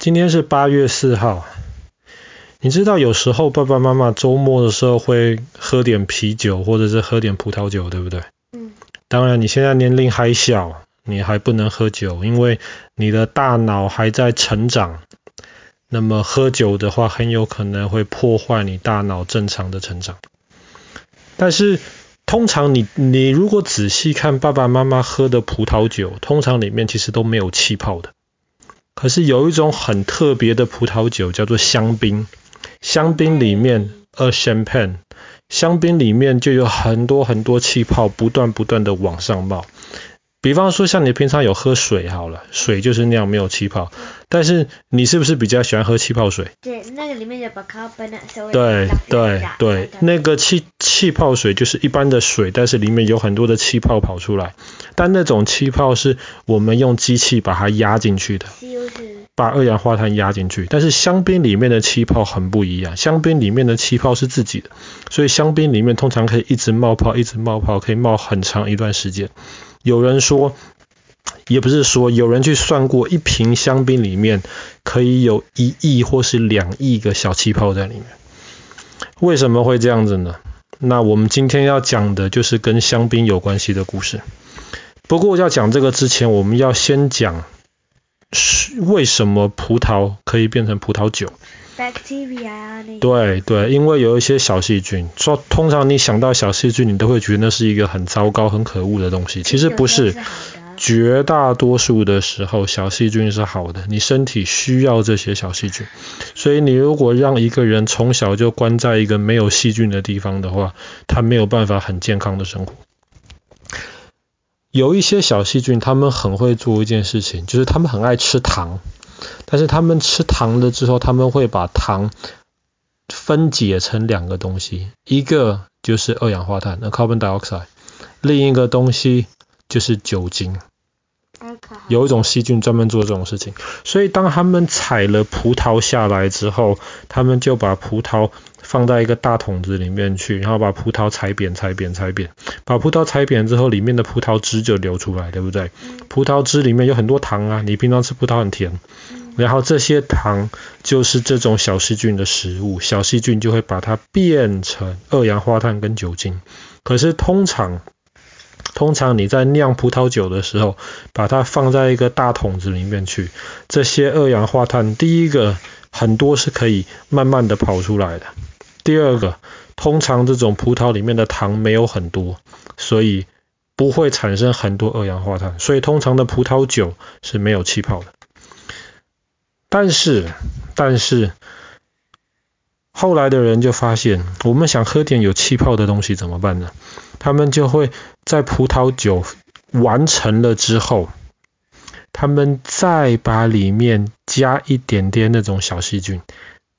今天是八月四号。你知道有时候爸爸妈妈周末的时候会喝点啤酒，或者是喝点葡萄酒，对不对？嗯。当然，你现在年龄还小，你还不能喝酒，因为你的大脑还在成长。那么喝酒的话，很有可能会破坏你大脑正常的成长。但是通常你你如果仔细看爸爸妈妈喝的葡萄酒，通常里面其实都没有气泡的。可是有一种很特别的葡萄酒叫做香槟，香槟里面呃 champagne，香槟里面就有很多很多气泡不断不断的往上冒。比方说像你平常有喝水好了，水就是那样没有气泡。但是你是不是比较喜欢喝气泡水？对，那个里面有把咖啡那稍微对对对，那个气气泡水就是一般的水，但是里面有很多的气泡跑出来。但那种气泡是我们用机器把它压进去的，把二氧化碳压进去。但是香槟里面的气泡很不一样，香槟里面的气泡是自己的，所以香槟里面通常可以一直冒泡，一直冒泡，可以冒很长一段时间。有人说。也不是说有人去算过，一瓶香槟里面可以有一亿或是两亿个小气泡在里面。为什么会这样子呢？那我们今天要讲的就是跟香槟有关系的故事。不过要讲这个之前，我们要先讲为什么葡萄可以变成葡萄酒。Bacteria。对对，因为有一些小细菌。说通常你想到小细菌，你都会觉得那是一个很糟糕、很可恶的东西。其实不是。绝大多数的时候，小细菌是好的，你身体需要这些小细菌。所以你如果让一个人从小就关在一个没有细菌的地方的话，他没有办法很健康的生活。有一些小细菌，它们很会做一件事情，就是它们很爱吃糖。但是它们吃糖了之后，他们会把糖分解成两个东西，一个就是二氧化碳，那 carbon dioxide，另一个东西就是酒精。有一种细菌专门做这种事情，所以当他们采了葡萄下来之后，他们就把葡萄放在一个大桶子里面去，然后把葡萄踩扁、踩扁、踩扁，把葡萄踩扁之后，里面的葡萄汁就流出来，对不对？葡萄汁里面有很多糖啊，你平常吃葡萄很甜，然后这些糖就是这种小细菌的食物，小细菌就会把它变成二氧化碳跟酒精，可是通常。通常你在酿葡萄酒的时候，把它放在一个大桶子里面去，这些二氧化碳，第一个很多是可以慢慢的跑出来的。第二个，通常这种葡萄里面的糖没有很多，所以不会产生很多二氧化碳，所以通常的葡萄酒是没有气泡的。但是，但是后来的人就发现，我们想喝点有气泡的东西怎么办呢？他们就会在葡萄酒完成了之后，他们再把里面加一点点那种小细菌，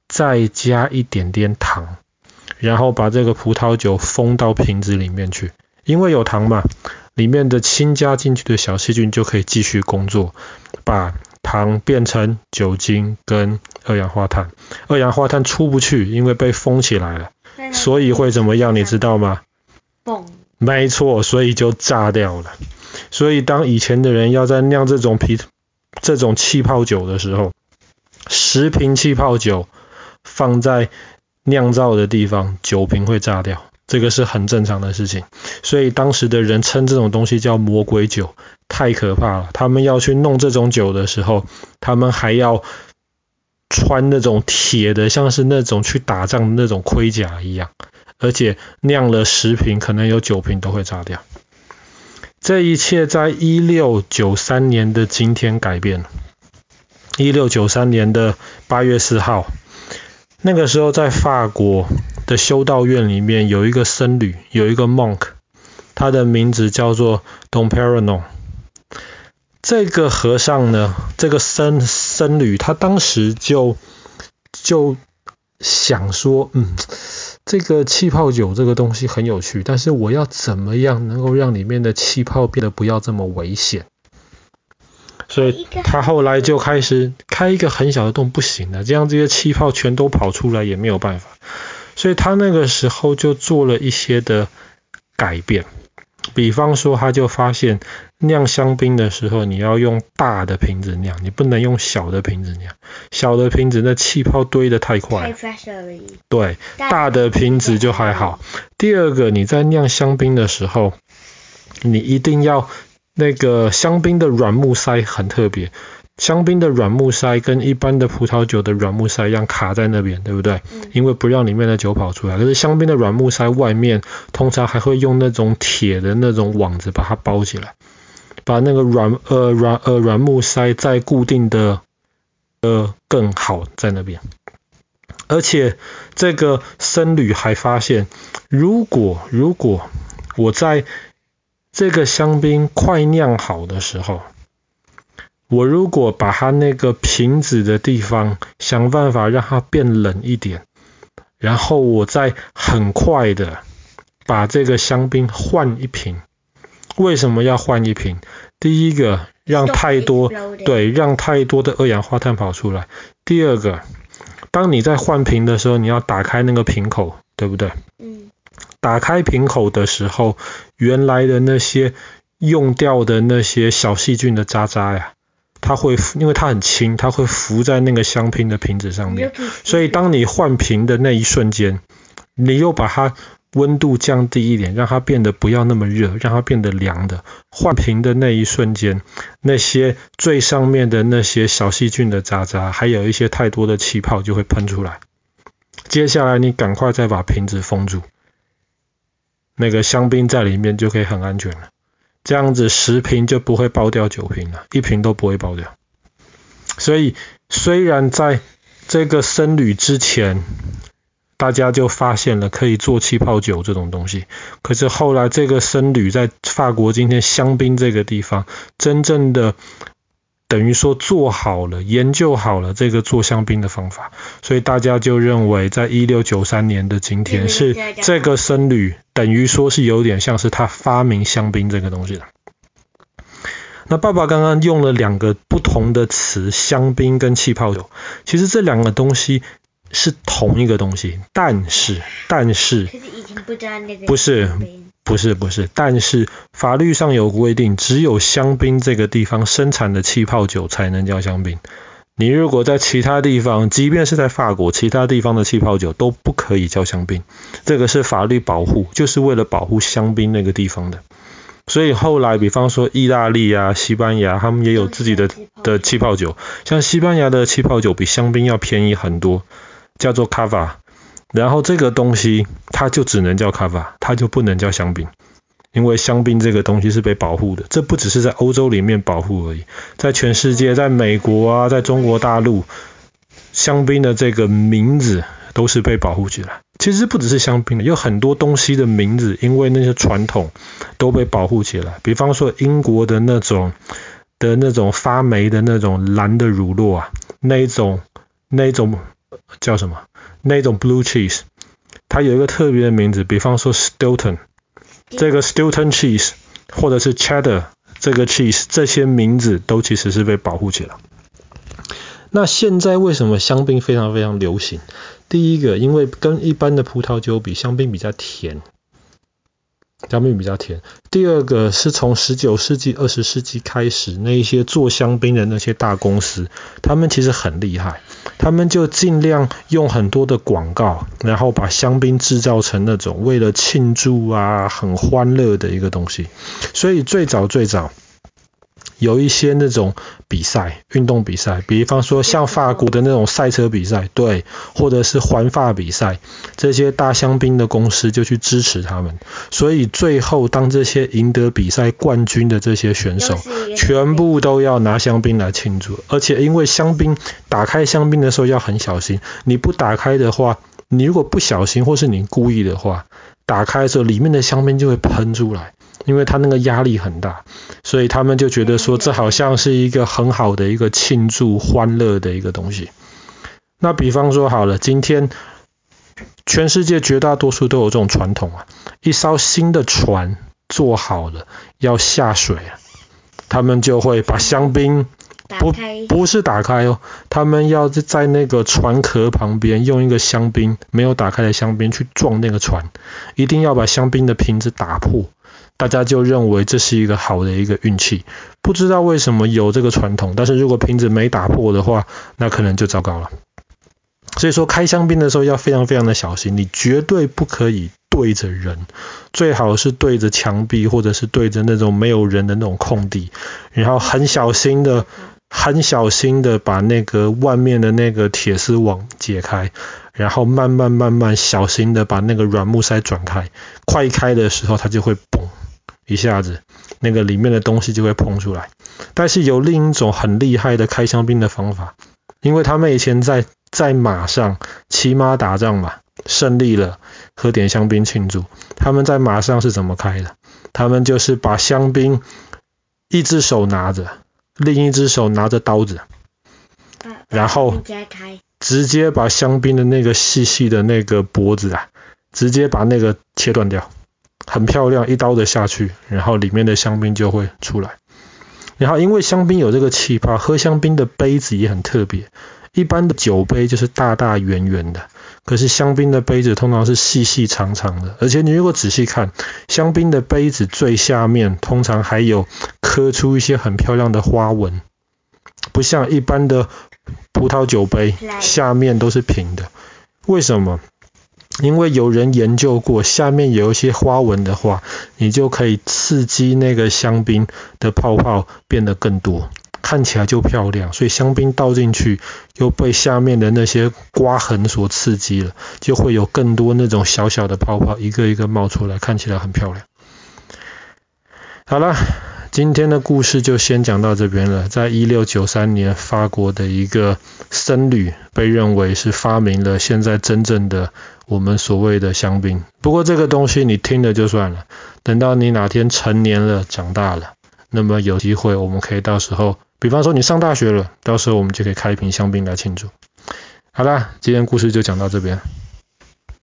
再加一点点糖，然后把这个葡萄酒封到瓶子里面去。因为有糖嘛，里面的新加进去的小细菌就可以继续工作，把糖变成酒精跟二氧化碳。二氧化碳出不去，因为被封起来了，所以会怎么样？你知道吗？嘣，没错，所以就炸掉了。所以当以前的人要在酿这种啤、这种气泡酒的时候，十瓶气泡酒放在酿造的地方，酒瓶会炸掉，这个是很正常的事情。所以当时的人称这种东西叫魔鬼酒，太可怕了。他们要去弄这种酒的时候，他们还要穿那种铁的，像是那种去打仗的那种盔甲一样。而且酿了十瓶，可能有九瓶都会炸掉。这一切在一六九三年的今天改变了。一六九三年的八月四号，那个时候在法国的修道院里面有一个僧侣，有一个 monk，他的名字叫做 Dom Perignon。这个和尚呢，这个僧僧侣，他当时就就想说，嗯。这个气泡酒这个东西很有趣，但是我要怎么样能够让里面的气泡变得不要这么危险？所以他后来就开始开一个很小的洞，不行的，这样这些气泡全都跑出来也没有办法。所以他那个时候就做了一些的改变。比方说，他就发现酿香槟的时候，你要用大的瓶子酿，你不能用小的瓶子酿。小的瓶子那气泡堆得太快。对，大的瓶子就还好。第二个，你在酿香槟的时候，你一定要那个香槟的软木塞很特别。香槟的软木塞跟一般的葡萄酒的软木塞一样卡在那边，对不对？嗯。因为不让里面的酒跑出来。可是香槟的软木塞外面通常还会用那种铁的那种网子把它包起来，把那个软呃软呃软木塞再固定的呃更好在那边。而且这个僧侣还发现，如果如果我在这个香槟快酿好的时候。我如果把它那个瓶子的地方想办法让它变冷一点，然后我再很快的把这个香槟换一瓶。为什么要换一瓶？第一个，让太多，对，让太多的二氧化碳跑出来。第二个，当你在换瓶的时候，你要打开那个瓶口，对不对？嗯。打开瓶口的时候，原来的那些用掉的那些小细菌的渣渣呀。它会，因为它很轻，它会浮在那个香槟的瓶子上面。所以当你换瓶的那一瞬间，你又把它温度降低一点，让它变得不要那么热，让它变得凉的。换瓶的那一瞬间，那些最上面的那些小细菌的渣渣，还有一些太多的气泡就会喷出来。接下来你赶快再把瓶子封住，那个香槟在里面就可以很安全了。这样子十瓶就不会爆掉九瓶了，一瓶都不会爆掉。所以虽然在这个僧侣之前，大家就发现了可以做气泡酒这种东西，可是后来这个僧侣在法国今天香槟这个地方，真正的。等于说做好了，研究好了这个做香槟的方法，所以大家就认为，在一六九三年的今天，是这个僧侣等于说是有点像是他发明香槟这个东西的。那爸爸刚刚用了两个不同的词，香槟跟气泡酒，其实这两个东西是同一个东西，但是但是不是。不是不是，但是法律上有规定，只有香槟这个地方生产的气泡酒才能叫香槟。你如果在其他地方，即便是在法国，其他地方的气泡酒都不可以叫香槟。这个是法律保护，就是为了保护香槟那个地方的。所以后来，比方说意大利啊、西班牙，他们也有自己的的气泡酒。像西班牙的气泡酒比香槟要便宜很多，叫做卡瓦。然后这个东西它就只能叫卡瓦，它就不能叫香槟，因为香槟这个东西是被保护的。这不只是在欧洲里面保护而已，在全世界，在美国啊，在中国大陆，香槟的这个名字都是被保护起来。其实不只是香槟的，有很多东西的名字，因为那些传统都被保护起来。比方说英国的那种的那种发霉的那种蓝的乳酪啊，那一种那一种叫什么？那种 blue cheese，它有一个特别的名字，比方说 Stilton，这个 Stilton cheese 或者是 Cheddar 这个 cheese，这些名字都其实是被保护起来。那现在为什么香槟非常非常流行？第一个，因为跟一般的葡萄酒比，香槟比较甜。香槟比较甜。第二个是从十九世纪、二十世纪开始，那一些做香槟的那些大公司，他们其实很厉害，他们就尽量用很多的广告，然后把香槟制造成那种为了庆祝啊、很欢乐的一个东西。所以最早最早。有一些那种比赛，运动比赛，比方说像法国的那种赛车比赛，对，或者是环法比赛，这些大香槟的公司就去支持他们。所以最后，当这些赢得比赛冠军的这些选手，全部都要拿香槟来庆祝。而且因为香槟，打开香槟的时候要很小心，你不打开的话，你如果不小心或是你故意的话，打开的时候里面的香槟就会喷出来。因为他那个压力很大，所以他们就觉得说，这好像是一个很好的一个庆祝欢乐的一个东西。那比方说好了，今天全世界绝大多数都有这种传统啊，一艘新的船做好了要下水，他们就会把香槟不不是打开哦，他们要在那个船壳旁边用一个香槟没有打开的香槟去撞那个船，一定要把香槟的瓶子打破。大家就认为这是一个好的一个运气。不知道为什么有这个传统，但是如果瓶子没打破的话，那可能就糟糕了。所以说开香槟的时候要非常非常的小心，你绝对不可以对着人，最好是对着墙壁或者是对着那种没有人的那种空地，然后很小心的、很小心的把那个外面的那个铁丝网解开，然后慢慢慢慢小心的把那个软木塞转开，快开的时候它就会嘣一下子，那个里面的东西就会喷出来。但是有另一种很厉害的开香槟的方法，因为他们以前在在马上骑马打仗嘛，胜利了，喝点香槟庆祝。他们在马上是怎么开的？他们就是把香槟一只手拿着，另一只手拿着刀子，然后直接把香槟的那个细细的那个脖子啊，直接把那个切断掉，很漂亮，一刀的下去，然后里面的香槟就会出来。然后，因为香槟有这个气泡，喝香槟的杯子也很特别。一般的酒杯就是大大圆圆的，可是香槟的杯子通常是细细长长的。而且你如果仔细看，香槟的杯子最下面通常还有刻出一些很漂亮的花纹，不像一般的葡萄酒杯下面都是平的。为什么？因为有人研究过，下面有一些花纹的话，你就可以刺激那个香槟的泡泡变得更多，看起来就漂亮。所以香槟倒进去又被下面的那些刮痕所刺激了，就会有更多那种小小的泡泡一个一个冒出来，看起来很漂亮。好了。今天的故事就先讲到这边了。在一六九三年，法国的一个僧侣被认为是发明了现在真正的我们所谓的香槟。不过这个东西你听了就算了，等到你哪天成年了、长大了，那么有机会我们可以到时候，比方说你上大学了，到时候我们就可以开一瓶香槟来庆祝。好啦，今天故事就讲到这边。